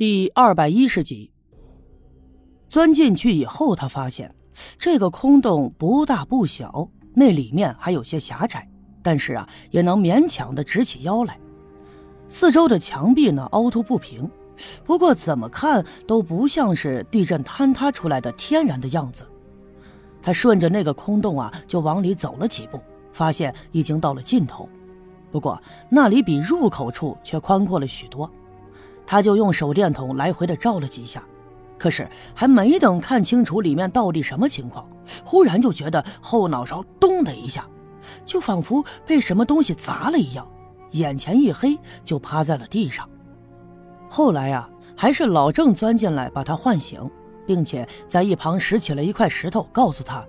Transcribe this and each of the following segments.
第二百一十集，钻进去以后，他发现这个空洞不大不小，那里面还有些狭窄，但是啊，也能勉强的直起腰来。四周的墙壁呢，凹凸不平，不过怎么看都不像是地震坍塌出来的天然的样子。他顺着那个空洞啊，就往里走了几步，发现已经到了尽头，不过那里比入口处却宽阔了许多。他就用手电筒来回的照了几下，可是还没等看清楚里面到底什么情况，忽然就觉得后脑勺咚的一下，就仿佛被什么东西砸了一样，眼前一黑，就趴在了地上。后来呀，还是老郑钻进来把他唤醒，并且在一旁拾起了一块石头，告诉他，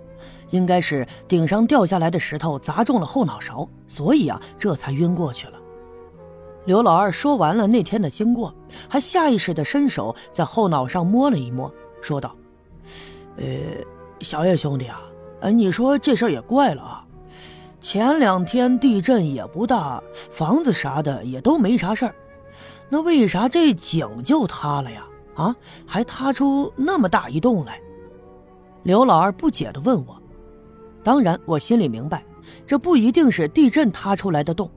应该是顶上掉下来的石头砸中了后脑勺，所以啊，这才晕过去了。刘老二说完了那天的经过，还下意识地伸手在后脑上摸了一摸，说道：“呃，小叶兄弟啊，呃，你说这事儿也怪了啊。前两天地震也不大，房子啥的也都没啥事儿，那为啥这井就塌了呀？啊，还塌出那么大一洞来？”刘老二不解地问我。当然，我心里明白，这不一定是地震塌出来的洞。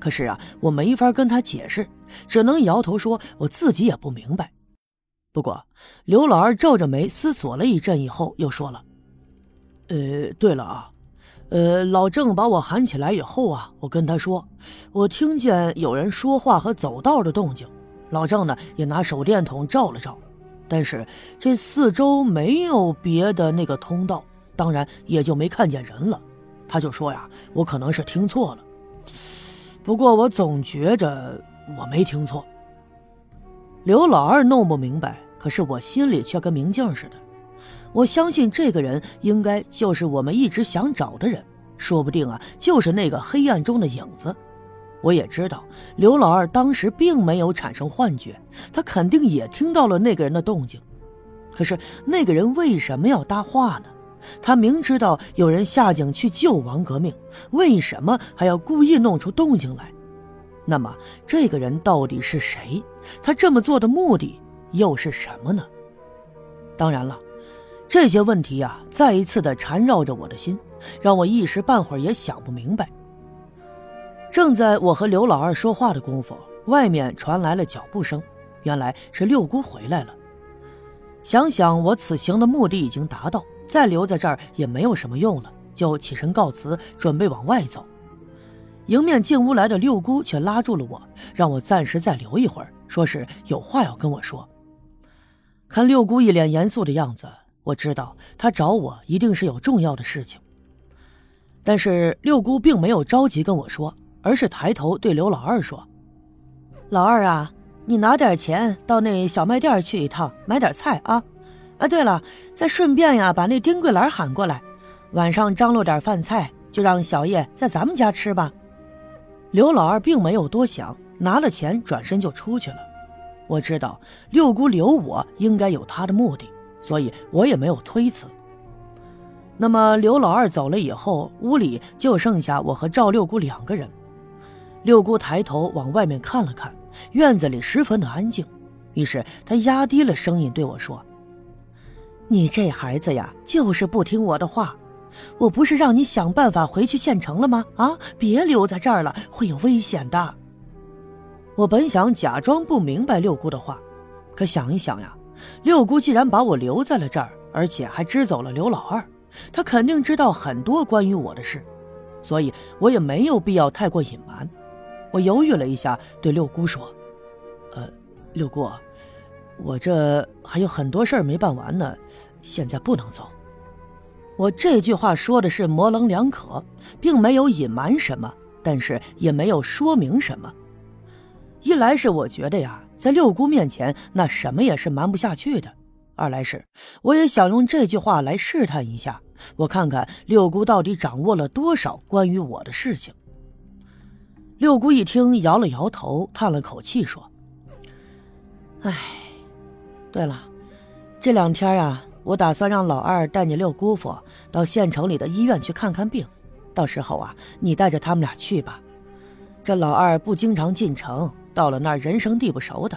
可是啊，我没法跟他解释，只能摇头说我自己也不明白。不过刘老二皱着眉思索了一阵以后，又说了：“呃，对了啊，呃，老郑把我喊起来以后啊，我跟他说，我听见有人说话和走道的动静。老郑呢也拿手电筒照了照，但是这四周没有别的那个通道，当然也就没看见人了。他就说呀，我可能是听错了。”不过我总觉着我没听错。刘老二弄不明白，可是我心里却跟明镜似的。我相信这个人应该就是我们一直想找的人，说不定啊就是那个黑暗中的影子。我也知道刘老二当时并没有产生幻觉，他肯定也听到了那个人的动静。可是那个人为什么要搭话呢？他明知道有人下井去救王革命，为什么还要故意弄出动静来？那么这个人到底是谁？他这么做的目的又是什么呢？当然了，这些问题啊，再一次的缠绕着我的心，让我一时半会儿也想不明白。正在我和刘老二说话的功夫，外面传来了脚步声，原来是六姑回来了。想想我此行的目的已经达到。再留在这儿也没有什么用了，就起身告辞，准备往外走。迎面进屋来的六姑却拉住了我，让我暂时再留一会儿，说是有话要跟我说。看六姑一脸严肃的样子，我知道她找我一定是有重要的事情。但是六姑并没有着急跟我说，而是抬头对刘老二说：“老二啊，你拿点钱到那小卖店去一趟，买点菜啊。”啊，对了，再顺便呀，把那丁桂兰喊过来，晚上张罗点饭菜，就让小叶在咱们家吃吧。刘老二并没有多想，拿了钱转身就出去了。我知道六姑留我应该有她的目的，所以我也没有推辞。那么刘老二走了以后，屋里就剩下我和赵六姑两个人。六姑抬头往外面看了看，院子里十分的安静，于是她压低了声音对我说。你这孩子呀，就是不听我的话。我不是让你想办法回去县城了吗？啊，别留在这儿了，会有危险的。我本想假装不明白六姑的话，可想一想呀，六姑既然把我留在了这儿，而且还支走了刘老二，她肯定知道很多关于我的事，所以我也没有必要太过隐瞒。我犹豫了一下，对六姑说：“呃，六姑。”我这还有很多事儿没办完呢，现在不能走。我这句话说的是模棱两可，并没有隐瞒什么，但是也没有说明什么。一来是我觉得呀，在六姑面前那什么也是瞒不下去的；二来是我也想用这句话来试探一下，我看看六姑到底掌握了多少关于我的事情。六姑一听，摇了摇头，叹了口气，说：“唉。”对了，这两天啊，我打算让老二带你六姑父到县城里的医院去看看病，到时候啊，你带着他们俩去吧。这老二不经常进城，到了那儿人生地不熟的，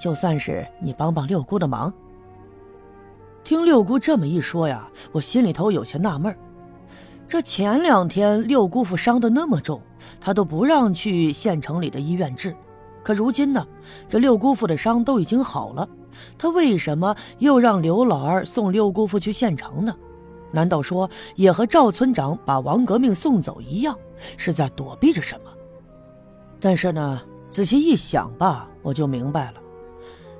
就算是你帮帮六姑的忙。听六姑这么一说呀，我心里头有些纳闷这前两天六姑父伤得那么重，他都不让去县城里的医院治。可如今呢，这六姑父的伤都已经好了，他为什么又让刘老二送六姑父去县城呢？难道说也和赵村长把王革命送走一样，是在躲避着什么？但是呢，仔细一想吧，我就明白了，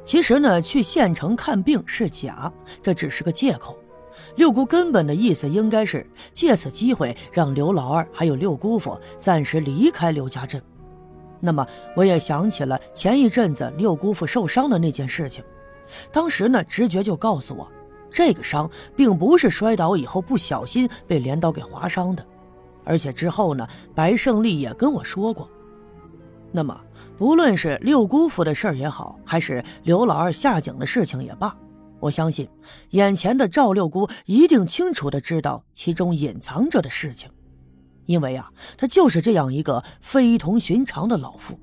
其实呢，去县城看病是假，这只是个借口。六姑根本的意思应该是借此机会让刘老二还有六姑父暂时离开刘家镇。那么我也想起了前一阵子六姑父受伤的那件事情，当时呢直觉就告诉我，这个伤并不是摔倒以后不小心被镰刀给划伤的，而且之后呢白胜利也跟我说过。那么不论是六姑父的事儿也好，还是刘老二下井的事情也罢。我相信，眼前的赵六姑一定清楚的知道其中隐藏着的事情，因为啊，他就是这样一个非同寻常的老妇，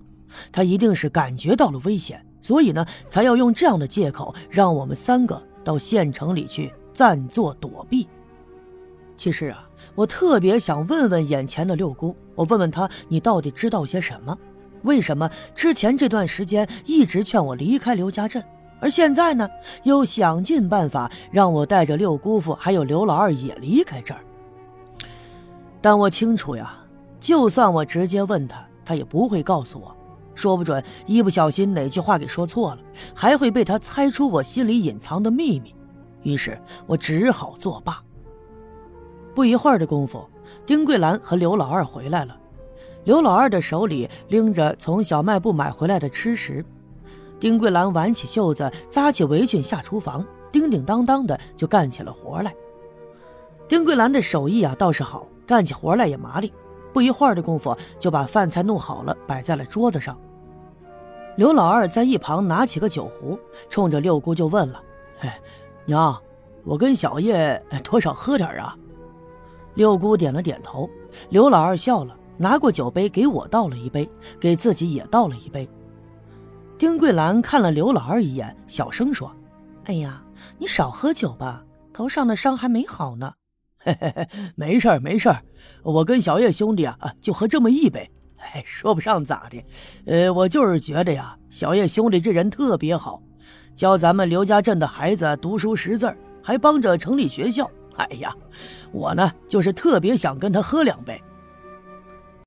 他一定是感觉到了危险，所以呢，才要用这样的借口让我们三个到县城里去暂作躲避。其实啊，我特别想问问眼前的六姑，我问问她，你到底知道些什么？为什么之前这段时间一直劝我离开刘家镇？而现在呢，又想尽办法让我带着六姑父还有刘老二也离开这儿。但我清楚呀，就算我直接问他，他也不会告诉我，说不准一不小心哪句话给说错了，还会被他猜出我心里隐藏的秘密。于是我只好作罢。不一会儿的功夫，丁桂兰和刘老二回来了，刘老二的手里拎着从小卖部买回来的吃食。丁桂兰挽起袖子，扎起围裙，下厨房，叮叮当当的就干起了活来。丁桂兰的手艺啊倒是好，干起活来也麻利。不一会儿的功夫，就把饭菜弄好了，摆在了桌子上。刘老二在一旁拿起个酒壶，冲着六姑就问了：“嘿，娘，我跟小叶多少喝点啊？”六姑点了点头。刘老二笑了，拿过酒杯给我倒了一杯，给自己也倒了一杯。丁桂兰看了刘老二一眼，小声说：“哎呀，你少喝酒吧，头上的伤还没好呢。没事儿没事儿，我跟小叶兄弟啊，就喝这么一杯，哎，说不上咋的。呃，我就是觉得呀，小叶兄弟这人特别好，教咱们刘家镇的孩子读书识字还帮着成立学校。哎呀，我呢就是特别想跟他喝两杯。”